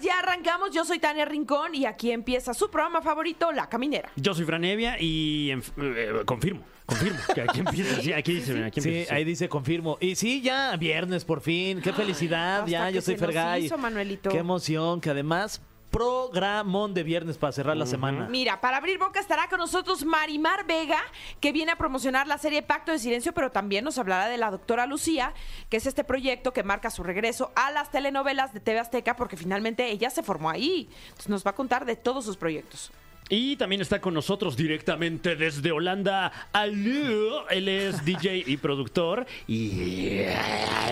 Ya arrancamos. Yo soy Tania Rincón y aquí empieza su programa favorito, La Caminera. Yo soy Franevia y en- eh, confirmo, confirmo que aquí empieza. Sí, aquí dice, aquí Sí, empieza. ahí dice confirmo. Y sí, ya viernes por fin. Qué felicidad. hasta Ya, que yo soy se nos Fergay. hizo, Manuelito. Qué emoción. Que además, programón de viernes para cerrar la semana. Mira, para abrir boca estará con nosotros Marimar Vega, que viene a promocionar la serie Pacto de Silencio, pero también nos hablará de la doctora Lucía, que es este proyecto que marca su regreso a las telenovelas de TV Azteca, porque finalmente ella se formó ahí. Entonces nos va a contar de todos sus proyectos. Y también está con nosotros directamente desde Holanda, Alú. Él es DJ y productor. Y eh,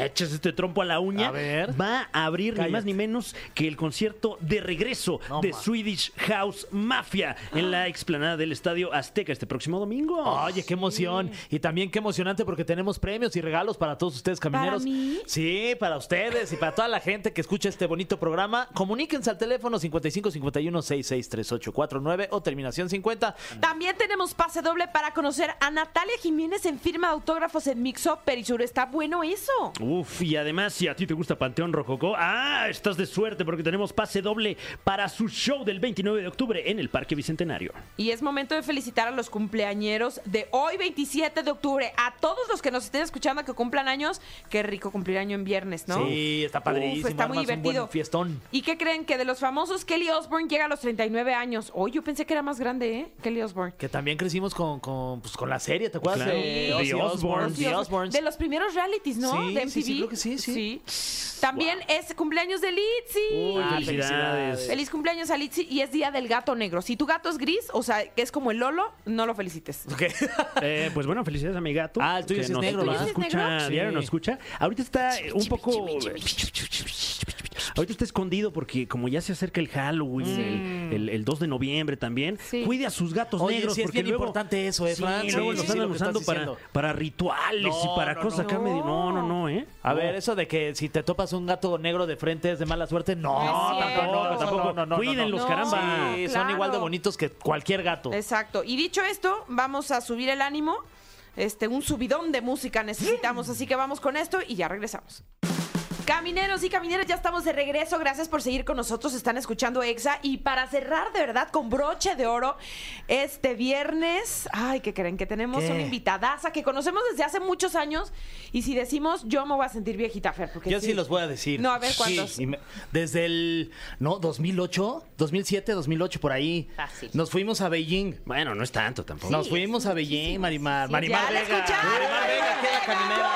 echas este trompo a la uña. A ver. Va a abrir ni más ni menos que el concierto de regreso No, de ma. Swedish House Mafia en la explanada del Estadio Azteca este próximo domingo. Oye, qué emoción. Y también qué emocionante porque tenemos premios y regalos para todos ustedes, camineros. ¿Para mí? Sí, para ustedes y para toda la gente que escucha este bonito programa. Comuníquense al teléfono 55 51 66 3849 o terminación 50. También tenemos pase doble para conocer a Natalia Jiménez en firma de autógrafos en Mixo Perisur. Está bueno eso. Uf, y además, si a ti te gusta Panteón Rococó, ah, estás de suerte porque tenemos pase doble para su show del 29 de octubre en el Parque Bicentenario. Y es momento de felicitar a los cumpleañeros de hoy, 27 de octubre. A todos los que nos estén escuchando que cumplan años. Qué rico cumplir año en viernes, ¿no? Sí, está padrísimo. Uf, está muy armas un divertido. buen fiestón. ¿Y qué creen? Que de los famosos, Kelly Osbourne llega a los 39 años. Hoy yo pensé que era más grande, ¿eh? Kelly Osbourne. Que también crecimos con, con, pues, con la serie, ¿te acuerdas? Claro. De The Ozzy. Osbourne. Sí. De los primeros realities, ¿no? Sí, de sí, MTV. sí, creo que sí, sí. También es cumpleaños de Litzy. Uy, Ah, felicidades. felicidades. Feliz cumpleaños a Litzy y es día del gato negro. Si tu gato es gris, o sea, que es como el Lolo, no lo felicites. Ok. Eh, pues bueno, felicidades a mi gato. Ah, el tuyo que sí es nos- negro, nos ¿verdad? escucha, ¿El tuyo sí es negro? diario Sí. nos escucha. Ahorita está eh, un poco... Ahorita está escondido porque como ya se acerca el Halloween, el, el- el 2 de noviembre también, Sí. cuide a sus gatos Oye, negros. sí es porque bien luego- importante eso, ¿eh, Sí, Fran? luego Sí, los sí, andan lo usando para, para rituales y No, para no, cosas no. acá medio... No, no, no, ¿eh? A No. ver, eso de que si te topas un gato negro de frente es de mala suerte, no, No es cierto. tampoco, tampoco, no, no, Cuídenlos, no. caramba. Sí, Claro. son igual de bonitos que cualquier gato. Exacto. Y dicho esto, vamos a subir el ánimo. Este, un subidón de música necesitamos, así que vamos con esto y ya regresamos. Camineros y camineras, ya estamos de regreso. Gracias por seguir con nosotros. Están escuchando EXA. Y para cerrar de verdad con broche de oro, este viernes, ay, ¿qué creen? Que tenemos ¿Qué? una invitadaza que conocemos desde hace muchos años. Y si decimos, yo me voy a sentir viejita, Fer. Porque Yo sí los voy a decir. No, a ver, ¿cuántos? Me- desde el, no, 2008, 2007, 2008, por ahí. Fácil. Nos fuimos a Beijing. Bueno, no es tanto tampoco. Nos fuimos a Beijing, Marimar. Sí, Marimar ya la Vega. Marimar Vega, queda caminera.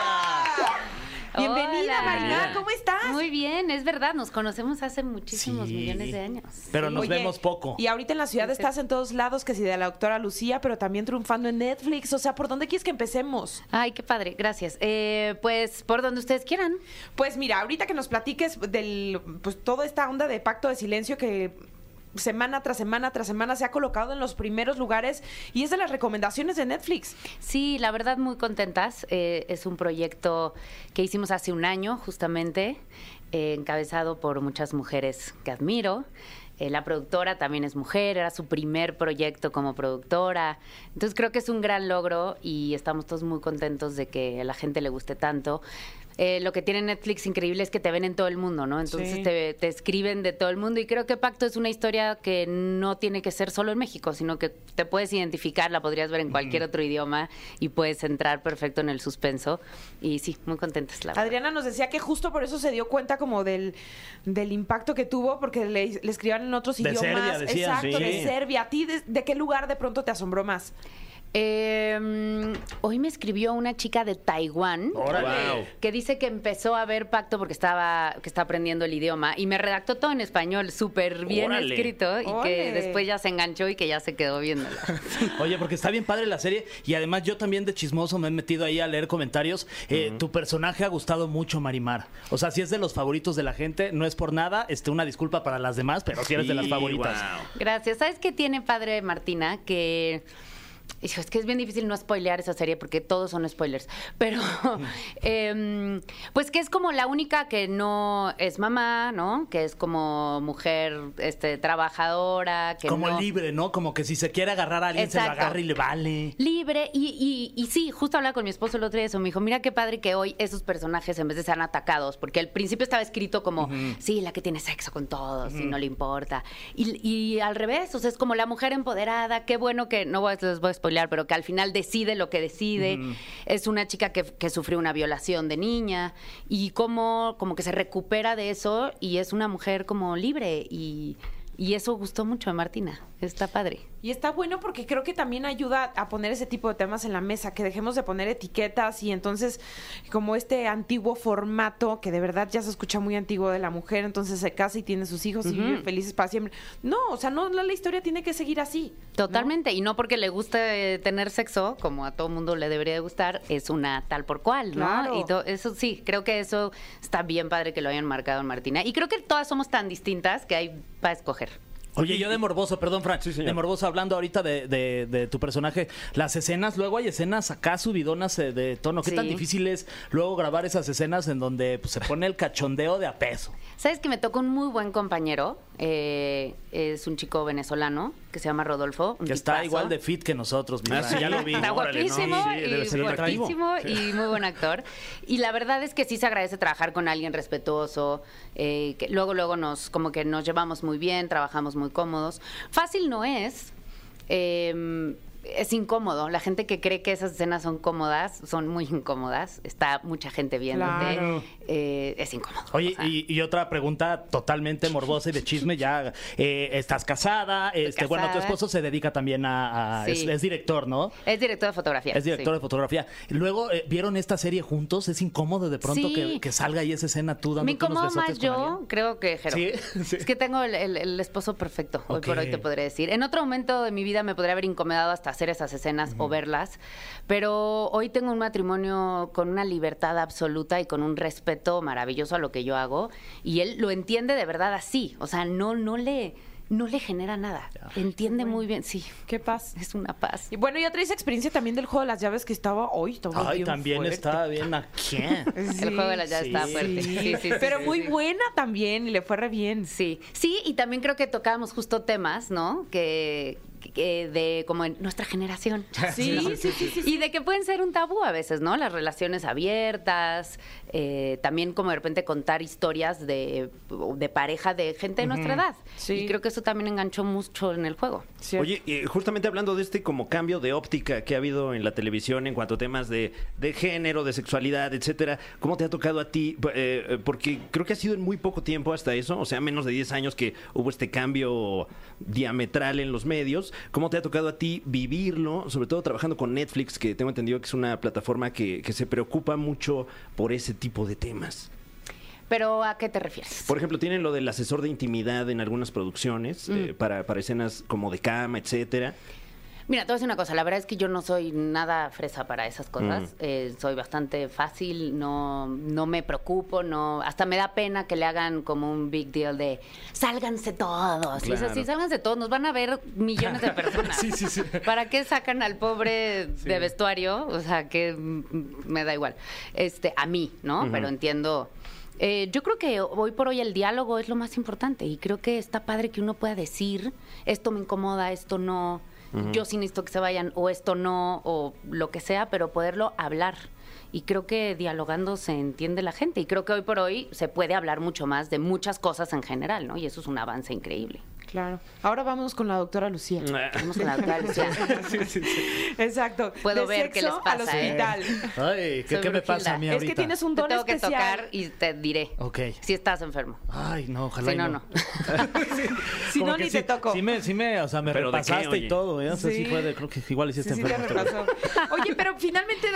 Bienvenida. Marimar, ¿cómo estás? Muy bien, es verdad, nos conocemos hace muchísimos Sí. millones de años. Pero nos Oye, vemos poco. Y ahorita en la ciudad estás en todos lados, que si de la doctora Lucía, pero también triunfando en Netflix. O sea, ¿por dónde quieres que empecemos? Ay, qué padre, gracias. Eh, pues por donde ustedes quieran. Pues mira, ahorita que nos platiques del, pues toda esta onda de pacto de silencio que semana tras semana tras semana se ha colocado en los primeros lugares y es de las recomendaciones de Netflix. Sí, la verdad muy contentas. Eh, es un proyecto que hicimos hace un año justamente, eh, encabezado por muchas mujeres que admiro. Eh, la productora también es mujer, era su primer proyecto como productora. Entonces creo que es un gran logro y estamos todos muy contentos de que a la gente le guste tanto. Eh, lo que tiene Netflix increíble es que te ven en todo el mundo, ¿no? Entonces Sí. te, te escriben de todo el mundo y creo que Pacto es una historia que no tiene que ser solo en México, sino que te puedes identificar, la podrías ver en cualquier otro idioma y puedes entrar perfecto en el suspenso. Y sí, muy contentas, la verdad. Adriana nos decía que justo por eso se dio cuenta como del, del impacto que tuvo, porque le, le escribían en otros De idiomas. Serbia, decían, Exacto, sí. de Serbia. ¿A ti de, de qué lugar de pronto te asombró más? Eh, hoy me escribió una chica de Taiwán Órale. que dice que empezó a ver Pacto porque estaba que está aprendiendo el idioma y me redactó todo en español súper bien Órale. escrito y Órale. que después ya se enganchó y que ya se quedó viéndola. Oye, porque está bien padre la serie y además yo también de chismoso me he metido ahí a leer comentarios. Eh, Tu personaje ha gustado mucho, Marimar. O sea, si es de los favoritos de la gente, no es por nada, este, una disculpa para las demás, pero si eres de las favoritas. wow. Gracias. ¿Sabes qué tiene padre Martina? Que Hijo, es que es bien difícil no spoilear esa serie porque todos son spoilers. Pero, em, pues que es como la única que no es mamá, ¿no? Que es como mujer este, trabajadora. Que Como no- libre, ¿no? Como que si se quiere agarrar a alguien, se lo agarra y le vale. libre y, y, y sí, justo hablaba con mi esposo el otro día de eso, me dijo, mira qué padre que hoy esos personajes en vez de ser atacados, porque al principio estaba escrito como, sí, la que tiene sexo con todos y no le importa, y, y al revés, o sea, es como la mujer empoderada, qué bueno que, no voy, les voy a spoilear, pero que al final decide lo que decide, es una chica que, que sufrió una violación de niña y como, como que se recupera de eso y es una mujer como libre y... Y eso gustó mucho a Martina. Está padre. Y está bueno porque creo que también ayuda a poner ese tipo de temas en la mesa, que dejemos de poner etiquetas y entonces como este antiguo formato que de verdad ya se escucha muy antiguo de la mujer, entonces se casa y tiene sus hijos y vive felices para siempre. No, o sea, no la, la historia tiene que seguir así. ¿no? Totalmente, y no porque le guste tener sexo, como a todo mundo le debería de gustar, es una tal por cual, ¿no? Claro. Y to- eso sí, creo que eso está bien padre que lo hayan marcado en Martina. Y creo que todas somos tan distintas que hay para escoger. Oye, yo de morboso, perdón, Fran, Sí, de morboso, hablando ahorita de, de- de tu personaje, las escenas, luego hay escenas acá subidonas eh, de tono. ¿Qué Sí. tan difícil es luego grabar esas escenas en donde pues, se pone el cachondeo de a peso? ¿Sabes que me tocó un muy buen compañero? Eh, es un chico venezolano que se llama Rodolfo. un Que está tipazo. igual de fit que nosotros. mi Ah, sí, ya lo vi. Está Órale, ¿no? guapísimo, Sí, debe y ser guapísimo y muy buen actor. Y la verdad es que sí se agradece trabajar con alguien respetuoso, eh, que luego, luego nos, como que nos llevamos muy bien, trabajamos muy cómodos. Fácil no es. eh, es incómodo. La gente que cree que esas escenas son cómodas, son muy incómodas. Está mucha gente viéndote. Claro. Eh, es incómodo. Oye, O sea, y, y otra pregunta totalmente morbosa y de chisme, ya eh, estás casada, este, bueno, tu esposo se dedica también a, a- Sí. es, es director, ¿no? es director de fotografía. Es director sí. de fotografía. Luego, eh, ¿vieron esta serie juntos? Es incómodo de pronto Sí. que, que salga ahí esa escena tú dando Me besotes más yo, alguien. creo que Jero. Sí, sí. Es que tengo el, el- el esposo perfecto, hoy por hoy te podría decir. En otro momento de mi vida me podría haber incomodado hasta hacer esas escenas o verlas, pero hoy tengo un matrimonio con una libertad absoluta y con un respeto maravilloso a lo que yo hago y él lo entiende de verdad así, o sea, no, no le... No le genera nada. Entiende muy bien. Sí, Qué paz. es una paz. Y bueno, ya traes experiencia también del juego de las llaves que estaba hoy. estaba Ay, bien también fuerte. está bien aquí. El juego de las llaves sí, está fuerte. Sí, Sí, pero sí, muy sí. buena también y le fue re bien. Sí, sí, y también creo que tocábamos justo temas, ¿no? Que, que de como en nuestra generación. Sí, ¿no? sí, sí, sí, Y de que pueden ser un tabú a veces, ¿no? Las relaciones abiertas, eh, también como de repente contar historias de, de pareja de gente de nuestra edad. Sí. Y creo que eso también enganchó mucho en el juego. Cierto. Oye, eh, justamente hablando de este como cambio de óptica que ha habido en la televisión en cuanto a temas de, de género, de sexualidad, etcétera, ¿cómo te ha tocado a ti? Eh, eh, porque creo que ha sido en muy poco tiempo hasta eso, o sea, menos de 10 años que hubo este cambio diametral en los medios. ¿Cómo te ha tocado a ti vivirlo, sobre todo trabajando con Netflix, que tengo entendido que es una plataforma que, que se preocupa mucho por ese tipo de temas? Pero ¿a qué te refieres? Por ejemplo, tienen lo del asesor de intimidad en algunas producciones, eh, para, para escenas como de cama, etcétera. Mira, te voy a decir una cosa, la verdad es que yo no soy nada fresa para esas cosas, Mm. Eh, soy bastante fácil, no, no me preocupo, no, hasta me da pena que le hagan como un big deal de sálganse todos, y es Claro. así, sálganse todos, nos van a ver millones de personas. Sí, sí, sí. ¿Para qué sacan al pobre de vestuario? O sea, que mm, me da igual. Este, a mí, ¿no? Pero entiendo. Eh, yo creo que hoy por hoy el diálogo es lo más importante y creo que está padre que uno pueda decir esto me incomoda, esto no, yo sí necesito que se vayan o esto no o lo que sea, pero poderlo hablar. Y creo que dialogando se entiende la gente y creo que hoy por hoy se puede hablar mucho más de muchas cosas en general, ¿no? Y eso es un avance increíble. Claro. Ahora vamos con la doctora Lucía. Vamos con la doctora Lucía. Exacto. Puedo De ver qué les sexo al pasa, ¿eh? hospital. Ay, ¿qué, me pasa a mí. Es que tienes un Te don tengo que especial. tocar y te diré. Ok. Si estás enfermo. Ay, no, ojalá Si no, no. Si Como no, que ni sí, te toco. Sí me, sí me, o sea, me ¿Pero qué, repasaste y todo, ¿eh? O sea, sí. Sí. fue de, creo que igual hiciste Sí, sí te enfermo. Oye, pero finalmente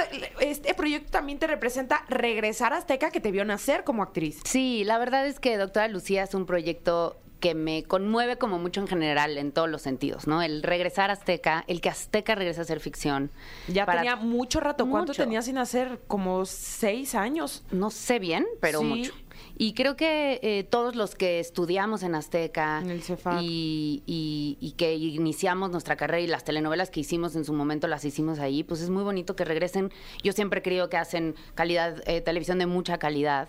este proyecto también te representa regresar a Azteca que te vio nacer como actriz. Sí, la verdad es que Doctora Lucía es un proyecto que me conmueve como mucho en general, en todos los sentidos, ¿no? El regresar a Azteca, el que Azteca regrese a hacer ficción. Ya Para- tenía mucho rato. ¿Cuánto Mucho. tenías sin hacer? Como seis años. No sé bien, pero Sí. mucho. Y creo que eh, todos los que estudiamos en Azteca En el y, y- y que iniciamos nuestra carrera y las telenovelas que hicimos en su momento las hicimos ahí, pues es muy bonito que regresen. Yo siempre he creído que hacen calidad, eh, televisión de mucha calidad.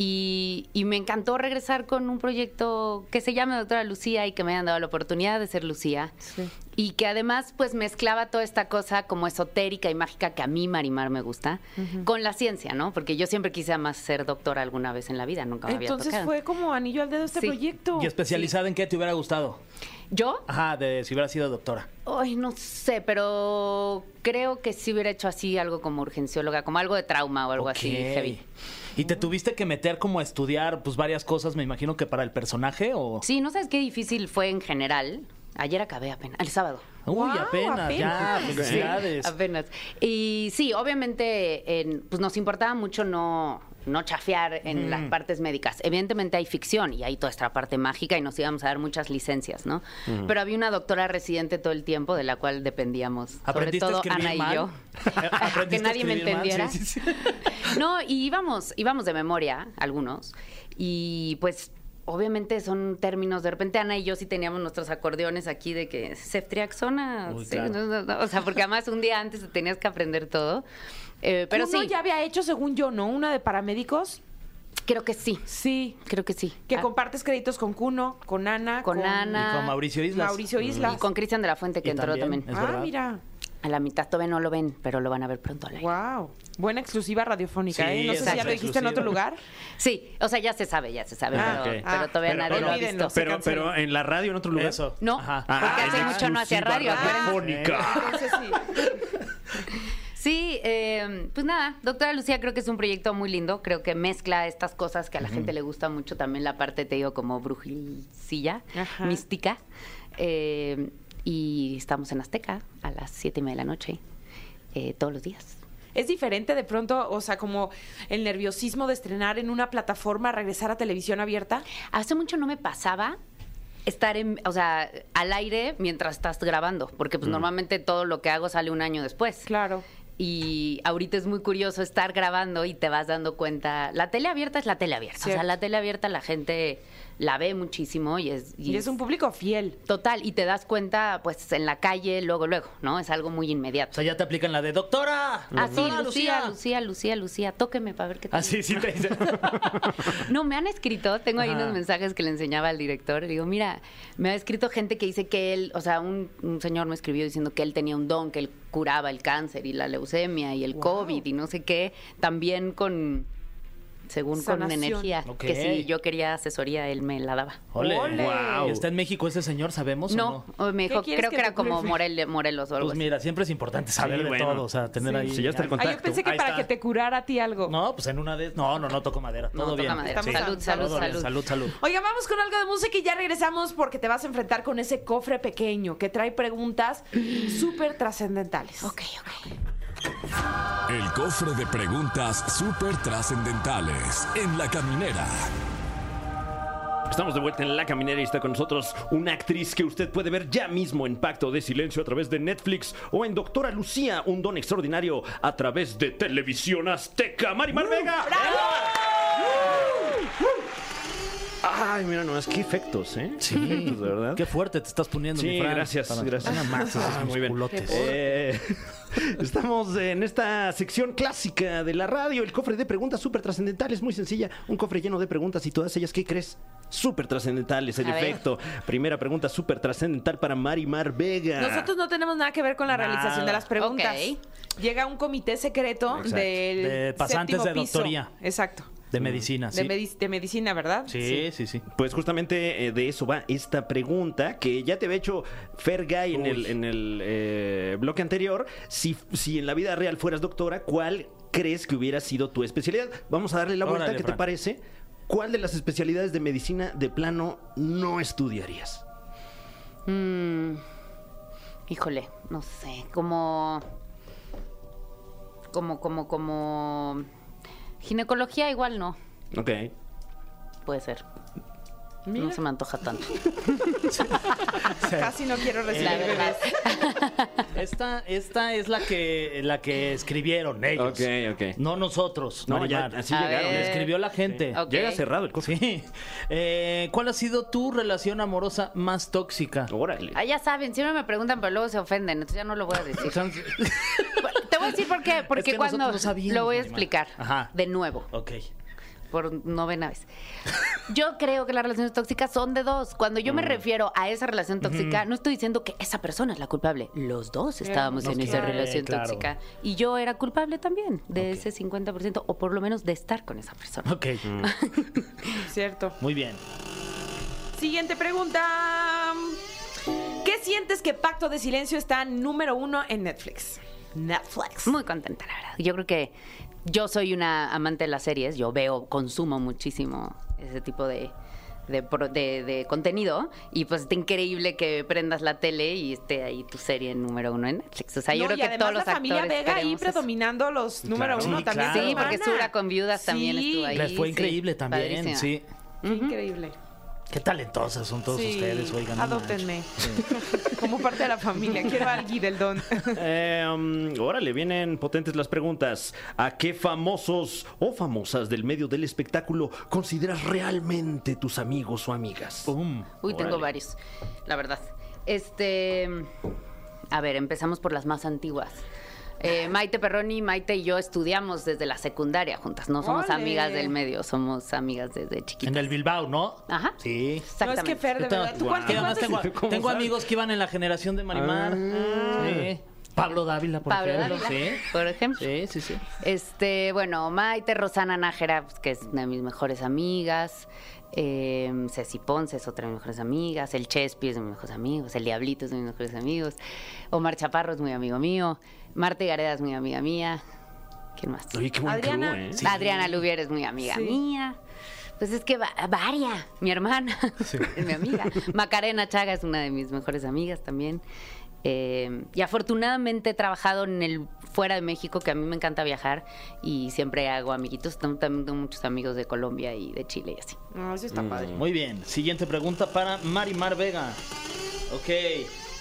Y, y me encantó regresar con un proyecto que se llama Doctora Lucía y que me hayan dado la oportunidad de ser Lucía. Sí. Y que además pues mezclaba toda esta cosa como esotérica y mágica que a mí Marimar me gusta con la ciencia, ¿no? Porque yo siempre quise más ser doctora alguna vez en la vida, nunca me había Entonces tocado. fue como anillo al dedo este Sí. proyecto. ¿Y especializada en qué te hubiera gustado? ¿Yo? Ajá, de si hubiera sido doctora. Ay, no sé, pero creo que sí hubiera hecho así algo como urgencióloga, como algo de trauma o algo así heavy. ¿Y te tuviste que meter como a estudiar pues varias cosas, me imagino que para el personaje o...? Sí, no sabes qué difícil fue en general. Ayer acabé apenas, el sábado. Uy, Guau, apenas, ya, apenas. felicidades. Apenas. Y sí, obviamente, en- pues nos importaba mucho no, no chafear en las partes médicas. Evidentemente hay ficción y hay toda esta parte mágica y nos íbamos a dar muchas licencias, ¿no? Pero había una doctora residente todo el tiempo de la cual dependíamos. Sobre ¿Aprendiste a todo Ana mal? y yo. ¿Aprendiste que nadie me entendiera. Sí, sí, sí. No, y íbamos, íbamos de memoria, algunos, y pues obviamente son términos, de repente Ana y yo sí teníamos nuestros acordeones aquí de que ceftriaxona, Uy, sí, claro. no, no, no, o sea, porque además un día antes te tenías que aprender todo. Eh, pero Uno sí, ya había hecho, según yo, ¿no? Una de paramédicos. creo que sí, Sí. creo que sí. Que Ah, compartes créditos con Cuno, con Ana. Con Ana. Y con Mauricio Islas. Mauricio Islas. y con Cristian de la Fuente que Y entró también, ah, verdad. mira. A la mitad todavía no lo ven, pero lo van a ver pronto al aire. Wow. Buena exclusiva radiofónica, Sí, ¿eh? No sé si ya lo dijiste en otro lugar. Sí, o sea, ya se sabe, ya se sabe, Ah, pero, Ah, todavía pero- nadie lo ha visto. Pero, pero en la radio, en otro lugar. Eso. No, Ajá. porque Ah, hace mucho no hacía radio. radiofónica. Entonces sí. Sí, eh, pues nada, doctora Lucía creo que es un proyecto muy lindo, creo que mezcla estas cosas que a la gente le gusta mucho, también la parte, te digo, como brujilcilla, Ajá. mística. Eh, y estamos en Azteca a las siete y media de la noche, eh, todos los días. Es diferente de pronto, o sea, como el nerviosismo de estrenar en una plataforma, regresar a televisión abierta. Hace mucho no me pasaba estar en, o sea, al aire mientras estás grabando, porque pues normalmente todo lo que hago sale un año después. Claro. Y ahorita es muy curioso estar grabando y te vas dando cuenta. La tele abierta es la tele abierta. O sea, la tele abierta la gente la ve muchísimo y es. Y es un público fiel. Total, y te das cuenta, pues, en la calle, luego, luego, ¿no? Es algo muy O inmediato. sea, ya te aplican la de doctora. Ah, sí, doctora Lucía, Lucía, Lucía, Lucía, tóqueme para ver qué tal. Ah, sí, sí te dice. No, me han escrito, tengo ahí Ajá. unos mensajes que le enseñaba al director. Le digo, mira, me ha escrito gente que dice que él, o sea, un, un señor me escribió diciendo que él tenía un don, que él curaba el cáncer y la leucemia y el Wow. COVID y no sé qué, también con, según con Sanación. energía. Ok. Que si yo quería asesoría, él me la daba. Ole. Ole. Wow. ¿Y está en México ese señor, sabemos No, o no? o me ¿Qué dijo, quieres creo que era como? Morel- Morelos o algo Pues así. mira, siempre es importante saber Sí, de bueno. todo, o sea, tener Sí. ahí. Sí, ya está el Ah, yo contacto. pensé que Ahí para está. que te curara a ti algo. No, pues en una de... No, no, no toco madera. No, Todo toca bien. madera. Salud, salud, bien, salud. salud, salud. Oigan, vamos con algo de música y ya regresamos porque te vas a enfrentar con ese cofre pequeño que trae preguntas súper trascendentales. Ok, ok. El cofre de preguntas súper trascendentales en la caminera. Estamos de vuelta en La Caminera y está con nosotros una actriz que usted puede ver ya mismo en Pacto de Silencio a través de Netflix o en Doctora Lucía, un don extraordinario a través de Televisión Azteca. Marimar Vega. Ay, mira nomás, qué efectos, ¿eh? Sí, Qué efectos, de verdad. Qué fuerte te estás poniendo, Sí, mi Fran. gracias, Para- gracias. Nada más Ah, muy bien. Eh, estamos en esta sección clásica de la radio, el cofre de preguntas súper trascendentales, muy sencilla, un cofre lleno de preguntas y todas ellas, ¿qué crees? Súper trascendentales, en A ver. efecto. Primera pregunta súper trascendental para Marimar Vega. Nosotros no tenemos nada que ver con la Nada. realización de las preguntas. Ok. Llega un comité secreto Exacto. del De pasantes séptimo de piso. doctoría. Exacto. De medicina, sí. De, medic- de medicina, ¿verdad? Sí, sí, sí. Pues justamente eh, de eso va esta pregunta que ya te había hecho Fergay en el, en el eh, bloque anterior. Si, si en la vida real fueras doctora, ¿cuál crees que hubiera sido tu especialidad? Vamos a darle la vuelta, Órale, ¿qué te parece? ¿Cuál de las especialidades de medicina de plano no estudiarías? Mm, híjole, no sé, como. Como, como, como. Ginecología igual no, Ok. puede ser. No se me antoja tanto. Casi no quiero recibir La verdad. Esta, esta es la que, la que escribieron ellos. Ok, ok. No nosotros. No, ya, así A llegaron. ver. Escribió la gente. Ok. Llega cerrado el coche. Sí. Eh, ¿Cuál ha sido tu relación amorosa más tóxica? Órale. Ah, ya saben, siempre me preguntan, pero luego se ofenden, entonces ya no lo voy a decir. Te voy a decir por qué, porque que cuando nosotros no sabíamos, lo voy a explicar Ajá. de nuevo, Ok. por novena vez. Yo creo que las relaciones tóxicas son de dos. Cuando yo me refiero a esa relación tóxica, no estoy diciendo que esa persona es la culpable. Los dos estábamos en esa relación claro. tóxica. Y yo era culpable también de ese 50%, o por lo menos de estar con esa persona. Ok. Cierto. Muy bien. Siguiente pregunta. ¿Qué sientes que Pacto de Silencio está número uno en Netflix? Netflix. Muy contenta, la verdad. Yo creo que yo soy una amante de las series. Yo veo, consumo muchísimo ese tipo de, de, de- de contenido. Y pues está increíble que prendas la tele y esté ahí tu serie número uno en Netflix. O sea, yo creo y que todos los la familia actores Vega ahí eso. predominando los número Claro. uno Sí, también. claro. Sí, porque. Sura con viudas también Sí. estuvo ahí. Les fue sí. increíble también, Padrísima. sí. Increíble. Qué talentosas son todos Sí, ustedes, oigan. Adóptenme. Como parte de la familia. Quiero a alguien del don. Eh, um, órale, vienen potentes las preguntas. ¿A qué famosos o famosas del medio del espectáculo consideras realmente tus amigos o amigas? Uy, tengo varios, la verdad. Este, a ver, empezamos por las más antiguas. Eh, Maite Perroni, Maite y yo estudiamos desde la secundaria juntas. No somos ¡Ole! amigas del medio, somos amigas desde chiquitas. En el Bilbao, ¿no? Ajá. Sí. No, es Exactamente. que Fer, de verdad. ¿Tú Guau. cuántos- Que además cuántos- tengo, ¿Cómo tengo amigos que iban en la generación de Marimar. Sí. Pablo Dávila, por Pablo ejemplo. Dávila, Sí. por ejemplo. Sí, sí, sí. Este, bueno, Maite Rosana Nájera, que es una de mis mejores amigas. Eh, Ceci Ponce es otra de mis mejores amigas. El Chespi es de mis mejores amigos. El Diablito es de mis mejores amigos. Omar Chaparro es muy amigo mío. Marta Gareda es muy amiga mía. ¿Quién más? Oye, qué buen Adriana. crew, ¿eh? Sí. Adriana Lubier es muy amiga Sí. mía. Pues es que va- Varia, mi hermana, es mi amiga. Macarena Chaga es una de mis mejores amigas también. Eh, y afortunadamente he trabajado en el fuera de México, que a mí me encanta viajar y siempre hago amiguitos. Tam- También tengo muchos amigos de Colombia y de Chile y así. No, eso está padre. Muy bien. Siguiente pregunta para Marimar Vega. Ok.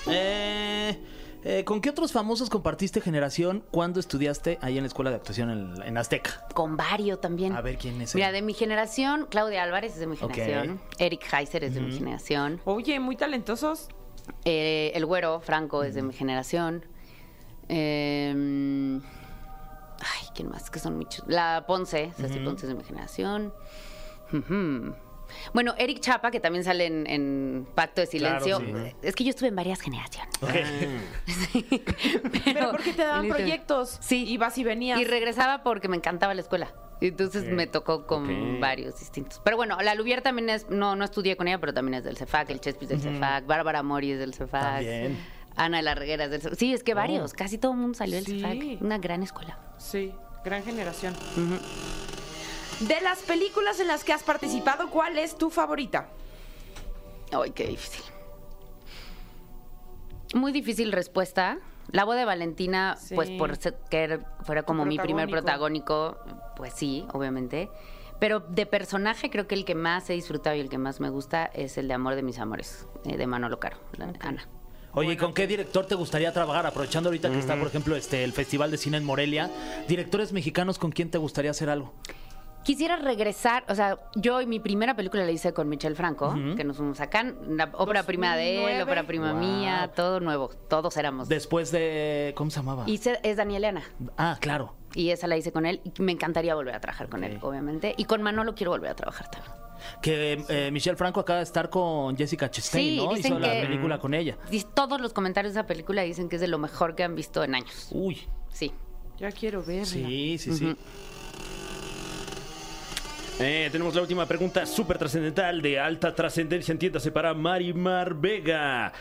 Eh, eh, ¿Con qué otros famosos compartiste generación cuando estudiaste ahí en la escuela de actuación en, en Azteca? Con Vario también. A ver, ¿quién es Mira, él? de mi generación, Claudia Álvarez es de mi generación. Eric Heiser es de mi generación. Oye, muy talentosos. Eh, el güero, Franco, es de mi generación. Eh, ay, ¿quién más? Que son muchos. La Ponce, Ceci Ponce es de mi generación. Bueno, Eric Chapa, que también sale en, en Pacto de Silencio. Claro, sí. Es que yo estuve en varias generaciones. Sí, Pero porque te daban Literal. proyectos. Sí. Ibas y venías. Y regresaba porque me encantaba la escuela. Y Entonces me tocó con varios distintos. Pero bueno, la Lubier también es, no, no estudié con ella, pero también es del CEFAC, el Chespis del CEFAC, Bárbara Mori es del CEFAC. También. Ana de la Reguera es del CEFAC. Sí, es que varios, casi todo el mundo salió del Sí. CEFAC. Una gran escuela. Sí, gran generación. De las películas en las que has participado, ¿cuál es tu favorita? Ay, qué difícil. Muy difícil respuesta. La boda de Valentina, Sí. pues por ser que era- fuera como mi primer protagónico. pues sí, obviamente. Pero de personaje creo que el que más he disfrutado y el que más me gusta es el de Amor de mis amores, eh, de Manolo Caro, la Ana. Oye, ¿y con qué director te gustaría trabajar? Aprovechando ahorita que está, por ejemplo, este el Festival de Cine en Morelia. Directores mexicanos, ¿con quién te gustaría hacer algo? Quisiera regresar, o sea, yo mi primera película la hice con Michel Franco, que nos fuimos acá, la ópera prima de él, 2009. ópera prima Wow. mía, todo nuevo, todos éramos. Después de. ¿Cómo se llamaba? Y se- es Danielena. Ah, claro. Y esa la hice con él. Y me encantaría volver a trabajar con él, obviamente. Y con Manolo quiero volver a trabajar también. Que eh, Michelle Franco acaba de estar con Jessica Chastain, Sí, ¿no? dicen Hizo la película con ella. Y todos los comentarios de esa película dicen que es de lo mejor que han visto en años. Uy, Sí. Ya quiero verla. sí, sí, sí. Eh, tenemos la última pregunta súper trascendental de alta trascendencia, entiéndase, para Marimar Vega.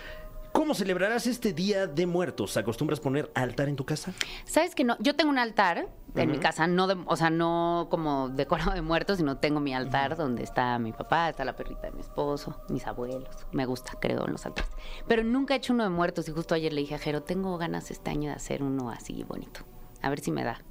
¿Cómo celebrarás este Día de Muertos? ¿Acostumbras poner altar en tu casa? ¿Sabes que no? Yo tengo un altar en mi casa, no de- o sea, no como decorado de muertos, sino tengo mi altar donde está mi papá, está la perrita de mi esposo, mis abuelos. Me gusta, creo, en los altares. Pero nunca he hecho uno de muertos y justo ayer le dije a Jero, tengo ganas este año de hacer uno así bonito. A ver si me da.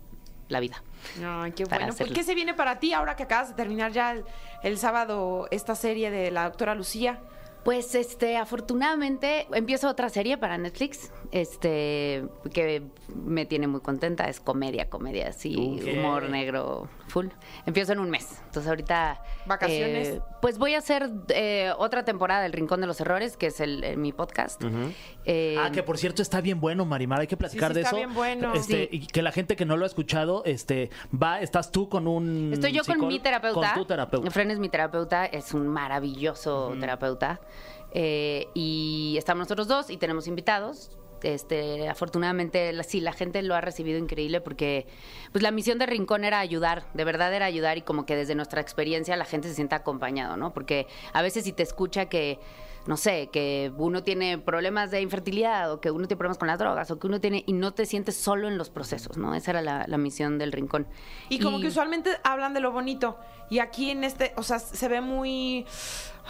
La vida. Ay, qué bueno. Pues, hacerlo. ¿Qué se viene para ti ahora que acabas de terminar ya el, el sábado esta serie de la doctora Lucía? Pues este, afortunadamente empiezo otra serie para Netflix, este, que me tiene muy contenta, es comedia, comedia, así, humor negro, full. Empiezo en un mes, entonces ahorita... ¿Vacaciones? eh, pues voy a hacer eh, otra temporada del Rincón de los Errores, que es el, mi podcast. Eh, Ah, que por cierto está bien bueno, Marimar. Hay que platicar sí, de está eso. bien bueno. Este, Sí. Y que la gente que no lo ha escuchado, este, va, estás tú con un. Estoy yo con mi terapeuta. Con tu terapeuta. Fren es mi terapeuta, es un maravilloso terapeuta. Eh, y estamos nosotros dos y tenemos invitados. Este, afortunadamente, la- sí, la gente lo ha recibido increíble porque pues la misión de Rincón era ayudar, de verdad era ayudar y como que desde nuestra experiencia la gente se sienta acompañado, ¿no? Porque a veces si te escucha que, no sé, que uno tiene problemas de infertilidad o que uno tiene problemas con las drogas o que uno tiene y no te sientes solo en los procesos, ¿no? Esa era la, la misión del Rincón. Y como que usualmente hablan de lo bonito. Y aquí en este, o sea, se ve muy,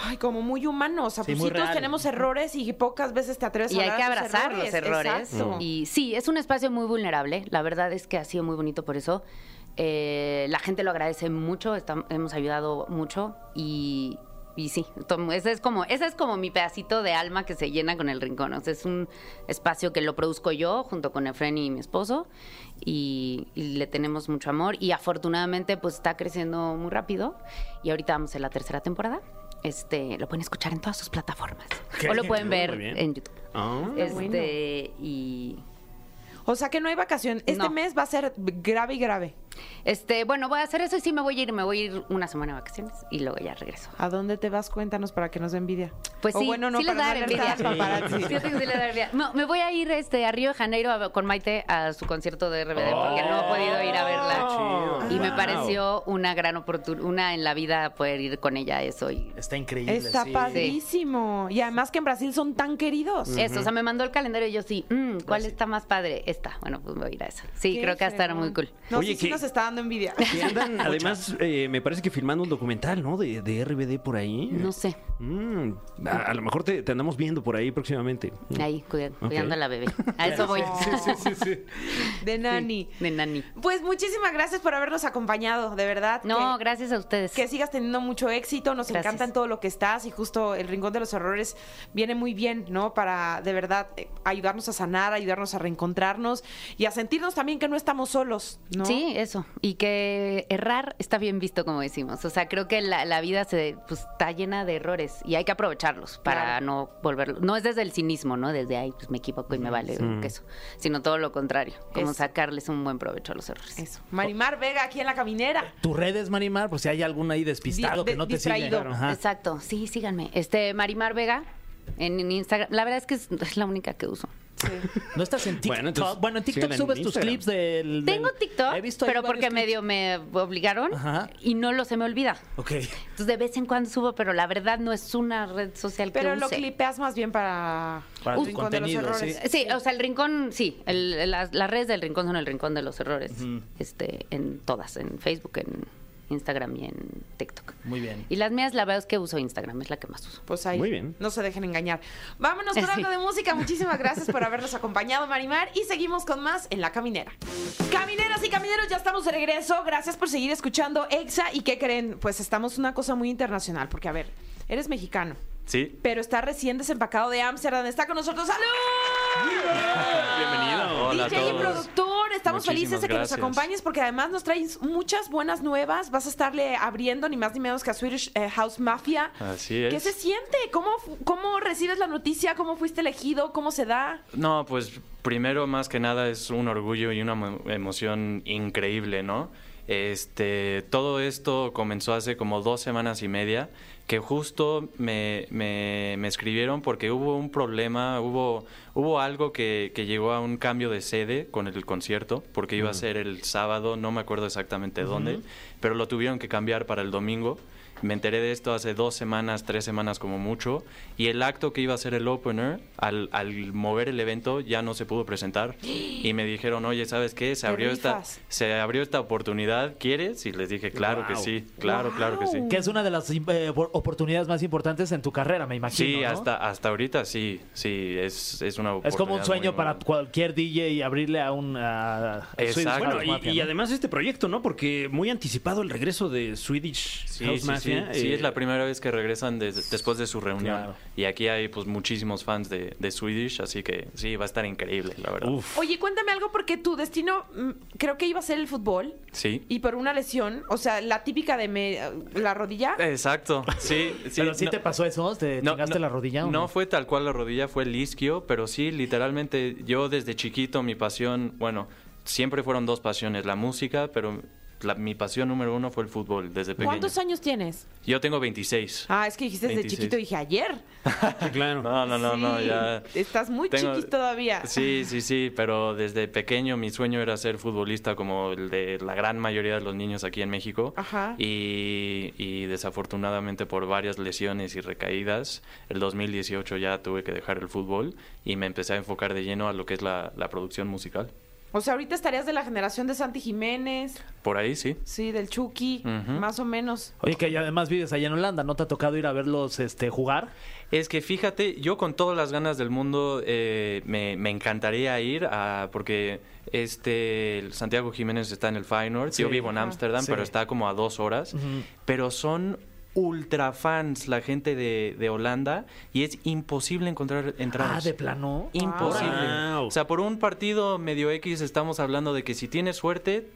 ay, como muy humano. O sea, Sí, pues muy sí, todos real. tenemos errores y pocas veces te atreves Y a hay hablar que abrazar los errores. Exacto. Y sí, es un espacio muy vulnerable. La verdad es que ha sido muy bonito por eso. Eh, la gente lo agradece mucho, hemos ayudado mucho y, y sí, ese es como ese es como mi pedacito de alma que se llena con el rincón. O sea, es un espacio que lo produzco yo junto con Efren y mi esposo y, y le tenemos mucho amor y afortunadamente pues está creciendo muy rápido y ahorita vamos en la tercera temporada. Este, lo pueden escuchar en todas sus plataformas o lo pueden ver en YouTube. Ah. Este, y O sea que no hay vacación. Este No. mes va a ser grave y grave. este, bueno, voy a hacer eso y sí me voy a ir, me voy a ir una semana de vacaciones y luego ya regreso. ¿A dónde te vas? Cuéntanos para que nos dé envidia. Pues O sí, bueno, no, sí les para da no envidia. sí les da envidia. No, me voy a ir este, a Río de Janeiro a- con Maite a su concierto de RBD porque no he podido ir a verla. chido. Y me pareció una gran oportunidad, una en la vida poder ir con ella a eso. Y Está increíble. Está sí. padrísimo. Y además que en Brasil son tan queridos. eso, o sea, me mandó el calendario y yo sí, mm, Pues ¿cuál está más padre? Esta. Bueno, pues voy a ir a esa. Sí, Qué creo que va a estar fregón. muy cool. No, Oye, sí, sí que- nos está dando envidia. Que andan, además, eh, me parece que filmando un documental, ¿no? De, de RBD por ahí. No sé. Mm, a, a lo mejor te, te andamos viendo por ahí próximamente. Ahí, Ok. cuidando a la bebé. A eso voy. De Nani. De nani. Pues muchísimas gracias por habernos acompañado, de verdad. No, que, gracias a ustedes. que sigas teniendo mucho éxito, nos Gracias. encanta en todo lo que estás y justo el Rincón de los Horrores viene muy bien, ¿no? Para de verdad eh, ayudarnos a sanar, ayudarnos a reencontrarnos y a sentirnos también que no estamos solos, ¿no? Sí, eso. Y que errar está bien visto, como decimos. O sea, creo que la, la vida se, pues, está llena de errores y hay que aprovecharlos para Claro. no volverlo. No es desde el cinismo, ¿no? Desde, ay, pues me equivoco y me vale un queso. Sino todo lo contrario. Como Eso. sacarles un buen provecho a los errores. Eso. Marimar Vega aquí en la caminera. Tus redes, Marimar, pues si hay algún ahí despistado Di- que no te sigue. Ajá. Exacto. Sí, síganme. Este, Marimar Vega en, en Instagram. La verdad es que es, es la única que uso. ¿No estás en TikTok? Bueno, entonces, Bueno, en TikTok en subes tus clips del, del- Tengo TikTok, He visto pero porque clips. medio me obligaron Ajá. y no lo se me olvida. Ok. Entonces de vez en cuando subo, pero la verdad no es una red social que Pero lo use. clipeas más bien para, Para el tu Rincón de los contenido, Errores. sí. Sí, o sea, el rincón, sí, el- las, las redes del rincón son el rincón de los errores, este, en todas, en Facebook, en Instagram y en TikTok. Muy bien. Y las mías, la verdad es que uso Instagram, es la que más uso. Pues ahí, Muy bien. no se dejen engañar. Vámonos con Sí. algo de música. Muchísimas gracias por habernos acompañado, Marimar. Y seguimos con más en La Caminera. Camineras y camineros, ya estamos de regreso. Gracias por seguir escuchando EXA. ¿Y qué creen? Pues estamos una cosa muy internacional. Porque, a ver, eres mexicano, Sí. pero está recién desempacado de Ámsterdam. Está con nosotros. ¡Salud! Bienvenido. Hola DJ a y productor, estamos Muchísimas felices de que nos acompañes porque además nos traes muchas buenas nuevas. Vas a estarle abriendo ni más ni menos que a Swedish eh, House Mafia. Así es. ¿Qué se siente? ¿Cómo, ¿Cómo recibes la noticia? ¿Cómo fuiste elegido? ¿Cómo se da? No, pues primero más que nada es un orgullo y una mo- emoción increíble, ¿no? Este, todo esto comenzó hace como dos semanas y media, que justo me, me- me escribieron porque hubo un problema, hubo, hubo algo que, que llegó a un cambio de sede con el concierto, porque iba a ser el sábado, no me acuerdo exactamente dónde, pero lo tuvieron que cambiar para el domingo. Me enteré de esto hace dos semanas, tres semanas como mucho, y el acto que iba a ser el opener, al, al mover el evento, ya no se pudo presentar. Y me dijeron, oye, ¿sabes qué? Se abrió, esta, se abrió esta oportunidad ¿quieres? Y les dije, claro que Wow. sí, claro, claro que sí. Que es una de las eh, opor- oportunidades más importantes en tu carrera, me imagino. Sí, ¿no? hasta, hasta ahorita sí, sí, es, es una Es como un sueño para cualquier DJ y abrirle a un. a- a Swedish Exacto. House Bueno, y, Mafia, y ¿no? además este proyecto, ¿no? Porque muy anticipado el regreso de Swedish Sí, House sí, Mafia. sí. Sí, eh, es la primera vez que regresan des- después de su reunión. Claro. Y aquí hay pues muchísimos fans de, de Swedish, así que sí, va a estar increíble, la verdad. Uf. Oye, cuéntame algo porque tu destino mm, creo que iba a ser el fútbol Sí. y por una lesión, o sea, la típica de me- la rodilla. Exacto, sí. sí Pero sí no- te pasó eso, te no, chingaste no, la rodilla. ¿o No fue tal cual la rodilla, fue el isquio, pero sí, literalmente yo desde chiquito mi pasión, bueno, siempre fueron dos pasiones, la música, pero la- mi pasión número uno fue el fútbol desde pequeño. ¿Cuántos años tienes? Yo tengo 26. Ah, es que dijiste desde 26. chiquito, dije ayer. Sí, claro. No, no, no, no, ya. Estás muy Tengo- chiquis todavía. Sí, sí, sí, pero desde pequeño mi sueño era ser futbolista como el de la gran mayoría de los niños aquí en México. Ajá. Y, y desafortunadamente por varias lesiones y recaídas, el 2018 ya tuve que dejar el fútbol y me empecé a enfocar de lleno a lo que es la, la producción musical. O sea, ahorita estarías de la generación de Santi Jiménez, Por ahí sí. sí, del Chucky, más o menos. Oye, que además vives allá en Holanda, ¿no te ha tocado ir a verlos este, jugar? Es que fíjate, yo con todas las ganas del mundo eh, me, me encantaría ir a, porque este el Santiago Jiménez está en el Feyenoord, Sí. yo vivo en. Ámsterdam, Sí. pero está como a dos horas, pero son ultra fans la gente de, de Holanda y es imposible encontrar entradas. Ah, de plano. Imposible. Wow. O sea, por un partido medio X estamos hablando de que si tienes suerte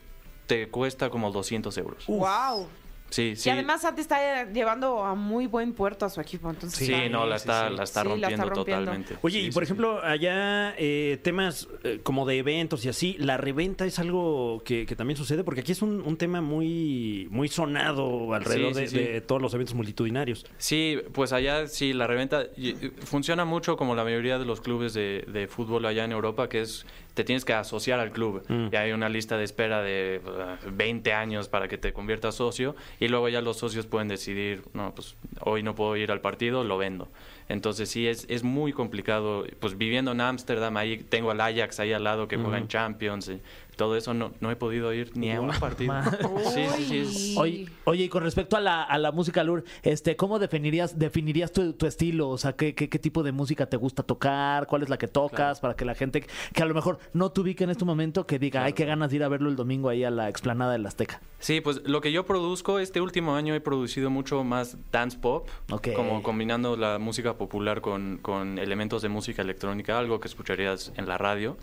te cuesta como 200 euros. Wow. Sí, sí. Y además Santi está llevando a muy buen puerto a su equipo, entonces. Sí, está- no, la está, sí. la está, Sí, la está rompiendo, totalmente. Oye, Sí, y por sí, sí. ejemplo, allá eh, temas eh, como de eventos y así, la reventa es algo que, que también sucede, porque aquí es un, un tema muy, muy sonado alrededor Sí, de, sí, sí. de todos los eventos multitudinarios. Sí, pues allá sí, la reventa y funciona mucho como la mayoría de los clubes de, de fútbol allá en Europa, que es te tienes que asociar al club. Mm. Y hay una lista de espera de uh, 20 años para que te conviertas socio y luego ya los socios pueden decidir, no, pues hoy no puedo ir al partido, lo vendo. Entonces sí, es, es muy complicado. Pues viviendo en Ámsterdam, ahí tengo al Ajax ahí al lado que juega en Champions. Todo eso no, no he podido ir ni a un partido. Sí, sí, sí. Oye, oye, y con respecto a la, a la música Lur, este, ¿cómo definirías, definirías tu, tu estilo? O sea, ¿qué, qué, qué tipo de música te gusta tocar? ¿Cuál es la que tocas? Para que la gente que a lo mejor no te ubique en este momento, que diga, ay, qué ganas de ir a verlo el domingo ahí a la explanada del Azteca. Sí, pues lo que yo produzco, este último año he producido mucho más dance pop, como combinando la música popular con, con elementos de música electrónica, algo que escucharías en la radio.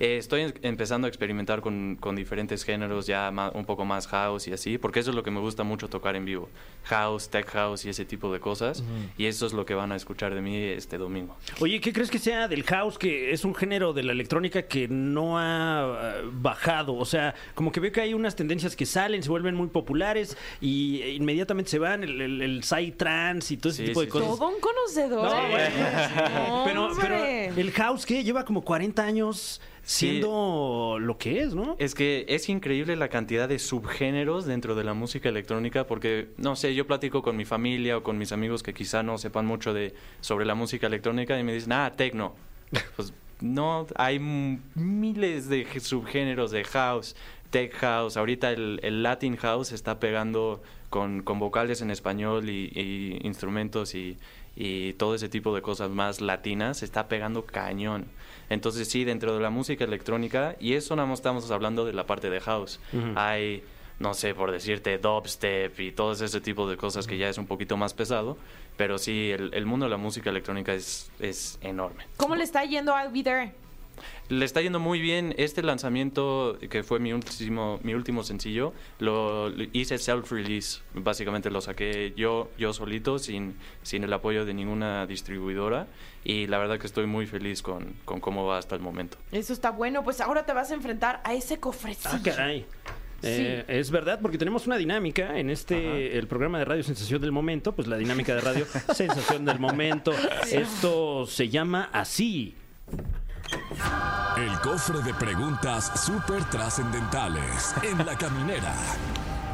Eh, estoy empezando a experimentar con, con diferentes géneros, ya un poco más house y así, porque eso es lo que me gusta mucho tocar en vivo. House, tech house y ese tipo de cosas. Y eso es lo que van a escuchar de mí este domingo. Oye, ¿qué crees que sea del house, que es un género de la electrónica que no ha eh, bajado? O sea, como que veo que hay unas tendencias que salen, se vuelven muy populares y inmediatamente se van, el, el, el psytrance y todo ese Sí, tipo de sí, cosas. Todo un conocedor. Pero, el house, ¿qué? Lleva como 40 años siendo lo que es, ¿no? Es que es increíble la cantidad de subgéneros dentro de la música electrónica porque, no sé, yo platico con mi familia o con mis amigos que quizá no sepan mucho de sobre la música electrónica y me dicen, ah, techno. Pues no, hay miles de subgéneros de house, tech house. Ahorita el, el Latin house está pegando con, con vocales en español y, y instrumentos y, y todo ese tipo de cosas más latinas, está pegando cañón. Entonces sí, dentro de la música electrónica, y eso nada más estamos hablando de la parte de house. Hay, no sé, por decirte, dubstep y todo ese tipo de cosas que ya es un poquito más pesado, pero sí, el, el mundo de la música electrónica es, es enorme. ¿Cómo le está yendo a Be There? Le está yendo muy bien. Este lanzamiento, que fue mi último, mi último sencillo, lo, lo hice self-release. Básicamente lo saqué yo, yo solito, sin, sin el apoyo de ninguna distribuidora. Y la verdad que estoy muy feliz con, con cómo va hasta el momento. Eso está bueno. Pues ahora te vas a enfrentar a ese cofrecillo. Ah, caray. Eh, es verdad, porque tenemos una dinámica en este, el programa de radio Sensación del Momento, pues la dinámica de radio Sensación del Momento. Esto se llama así. El cofre de preguntas súper trascendentales en la caminera.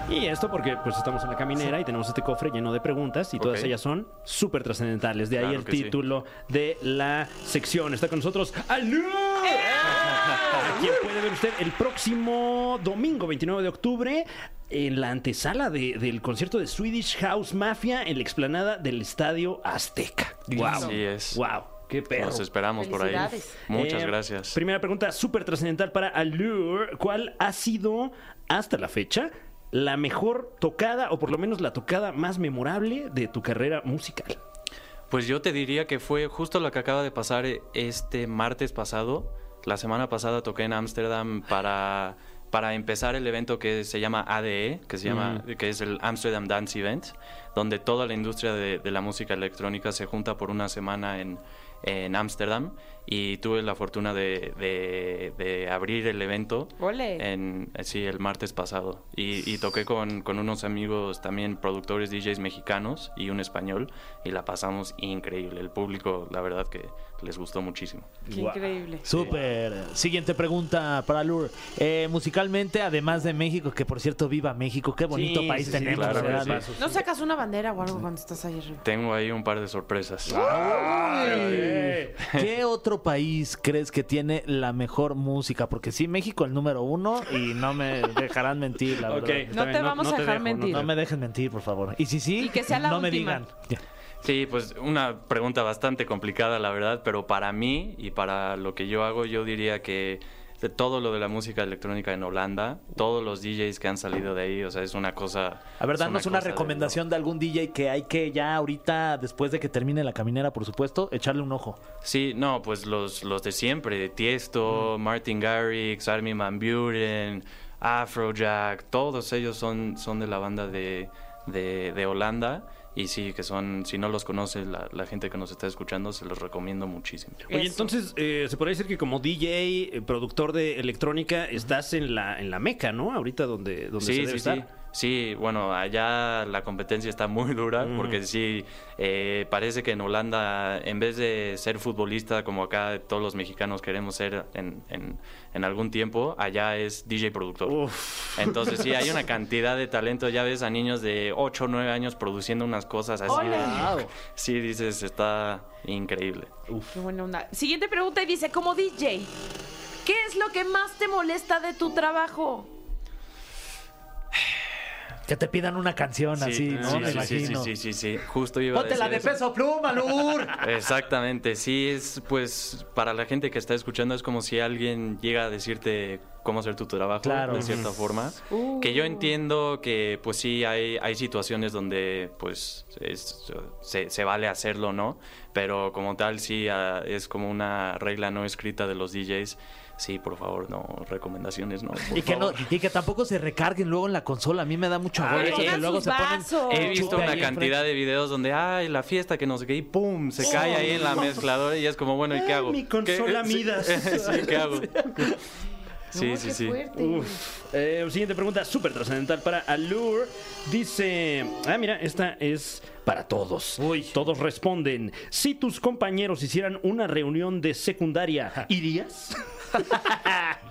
Y esto porque pues estamos en la caminera y tenemos este cofre lleno de preguntas y todas ellas son súper trascendentales. De ahí Claro el sí. título de la sección. Está con nosotros Alú. A quien puede ver usted el próximo domingo 29 de octubre en la antesala de- del concierto de Swedish House Mafia en la explanada del Estadio Azteca. Wow. Así es. Wow. Qué perro. Los esperamos por ahí. Muchas Eh, gracias. Primera pregunta súper trascendental para Allure. ¿Cuál ha sido, hasta la fecha, la mejor tocada, o por lo menos la tocada más memorable de tu carrera musical? Pues yo te diría que fue justo lo que acaba de pasar eh, este martes pasado. La semana pasada toqué en Ámsterdam para, para empezar el evento que se llama ADE, que, se llama, que es el Amsterdam Dance Event, donde toda la industria de, de la música electrónica se junta por una semana en en Ámsterdam y tuve la fortuna de, de- de abrir el evento Ole. en sí el martes pasado y, y toqué con, con unos amigos también productores DJs mexicanos y un español y la pasamos increíble el público la verdad que les gustó muchísimo Qué Guau. increíble. Súper. Siguiente pregunta para Lur. Eh, musicalmente, además de México, que por cierto, viva México, qué bonito Sí, país sí, sí, tenemos, claro sí. ¿No sacas una bandera o algo cuando estás ahí arriba? tengo ahí un par de sorpresas Eh, ¿Qué otro país crees que tiene la mejor música? Porque sí, México el número uno y no me dejarán mentir, la verdad. No bien, te vamos a dejar dejo, mentir. No me dejen mentir, por favor. Y si sí, Y que sea la no me última. digan. Ya. Sí, pues una pregunta bastante complicada, la verdad, pero para mí y para lo que yo hago, yo diría que de todo lo de la música electrónica en Holanda, todos los DJs que han salido de ahí, o sea, es una cosa... A ver, es danos una, de recomendación de algún DJ que hay que ya ahorita, después de que termine la caminera, por supuesto, echarle un ojo. Sí, no, pues los, los de siempre, Tiesto, Martin Garrix, Armin Van Buren, Afrojack, todos ellos son, son de la banda de, de, de Holanda. Y sí, que son, si no los conoce la, la gente que nos está escuchando, se los recomiendo muchísimo. Oye, Eso. entonces, eh, se podría decir que como DJ, eh, productor de electrónica, estás en la, en la meca, ¿no? Ahorita donde, donde se debe sí. estar. Sí, bueno, allá la competencia está muy dura porque sí, eh, parece que en Holanda, en vez de ser futbolista como acá todos los mexicanos queremos ser en, en- en algún tiempo, allá es DJ productor. Uf. Entonces sí, hay una cantidad de talento. Ya ves a niños de 8 o 9 años produciendo unas cosas así. ¡Ole! de- Sí, dices, está increíble. Qué buena onda. Siguiente pregunta y dice, como DJ, ¿qué es lo que más te molesta de tu trabajo? Que te pidan una canción así, ¿no? sí, Me imagino. sí, sí, sí, Justo iba a Ponte la de eso. peso pluma, Lur. Exactamente, sí, es pues para la gente que está escuchando es como si alguien llega a decirte cómo hacer tu trabajo Claro. de cierta forma. Uh. Que yo entiendo que pues sí hay, hay situaciones donde pues es- se, se vale hacerlo, ¿no? Pero como tal sí ah, es como una regla no escrita de los DJs. Sí, por favor, no, recomendaciones, no. por Y que, no, y que tampoco se recarguen luego en la consola. A mí me da mucho Ah, agobio que eso, que luego se ponen. vasos. He visto una cantidad de videos donde, ay, la fiesta que no sé y pum, se cae ahí en la mezcladora y es como, bueno, ¿y qué hago? mi consola ¿Qué? Sí, Midas. Sí, ¿qué hago? Sí, No, sí, qué sí. fuerte. Uf. Eh, siguiente pregunta, súper trascendental para Allure. Dice, ah, mira, esta es para todos. Uy. Todos responden, si tus compañeros hicieran una reunión de secundaria, ¿irías?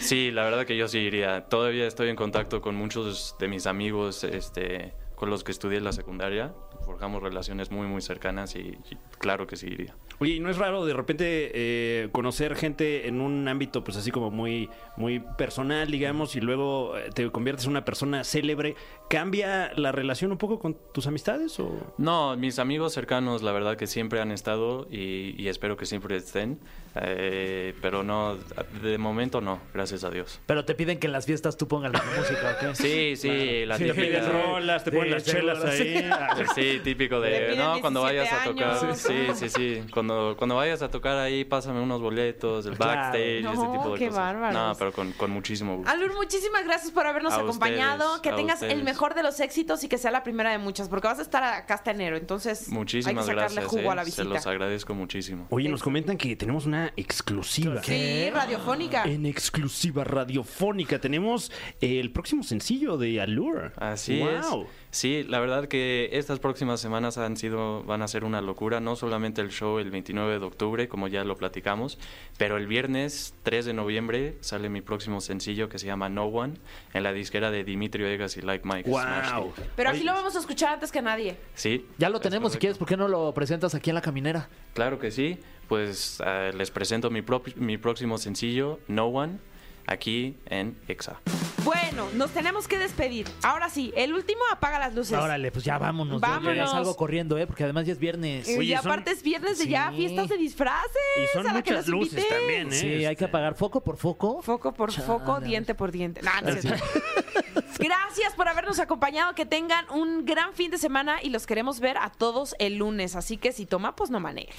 Sí, la verdad que yo sí iría. Todavía estoy en contacto con muchos de mis amigos este, con los que estudié en la secundaria. Forjamos relaciones muy, muy cercanas y, y claro que sí iría. Oye, ¿y ¿no es raro de repente eh, conocer gente en un ámbito pues así como muy, muy personal, digamos, y luego eh, te conviertes en una persona célebre? ¿Cambia la relación un poco con tus amistades o...? No, mis amigos cercanos, la verdad que siempre han estado y, y espero que siempre estén. Eh, pero no, de momento no, gracias a Dios. Pero te piden que en las fiestas tú pongas la música, ¿ok? Sí, sí, la Te típica. pides rolas, te ponen las chelas ahí. Ah, Sí, típico de, piden no, cuando 17 vayas a tocar, años. sí, sí, sí, cuando, cuando vayas a tocar ahí, pásame unos boletos, el Claro. backstage, No, ese tipo de qué cosas. bárbaros. No, pero con, con muchísimo gusto. Alur, muchísimas gracias por habernos A acompañado. ustedes, que tengas el mejor de los éxitos y que sea la primera de muchas, porque vas a estar acá hasta enero. Entonces, Muchísimas hay que sacarle gracias, jugo eh, a la se visita. los agradezco muchísimo. Oye, nos comentan que tenemos una exclusiva. Sí, radiofónica. En exclusiva radiofónica tenemos el próximo sencillo de Allure. Así Wow. es. Sí, la verdad que estas próximas semanas han sido, van a ser una locura, no solamente el show el 29 de octubre, como ya lo platicamos, pero el viernes 3 de noviembre sale mi próximo sencillo que se llama No One, en la disquera de Dimitri Vegas y Like Mike. ¡Wow! Pero aquí lo vamos a escuchar antes que nadie. Sí. Ya lo tenemos, si correcto. quieres, ¿por qué no lo presentas aquí en la caminera? Claro que sí, pues eh, les presento mi, mi próximo sencillo, No One, aquí en EXA. Bueno, nos tenemos que despedir. Ahora sí, el último apaga las luces. Órale, pues ya vámonos. Vámonos. Yo ya salgo corriendo, ¿eh? Porque además ya es viernes. Y Oye, son- aparte es viernes de ya Sí. fiestas de disfraces. Y son a la que muchas los luces invité. también, ¿eh? Sí, hay que Este, apagar foco por foco. Foco por foco, Chale. diente por diente. Nah, no. Gracias por habernos acompañado. Que tengan un gran fin de semana y los queremos ver a todos el lunes. Así que si toma, pues no maneje.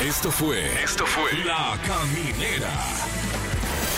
Esto fue. Esto fue. La Caminera.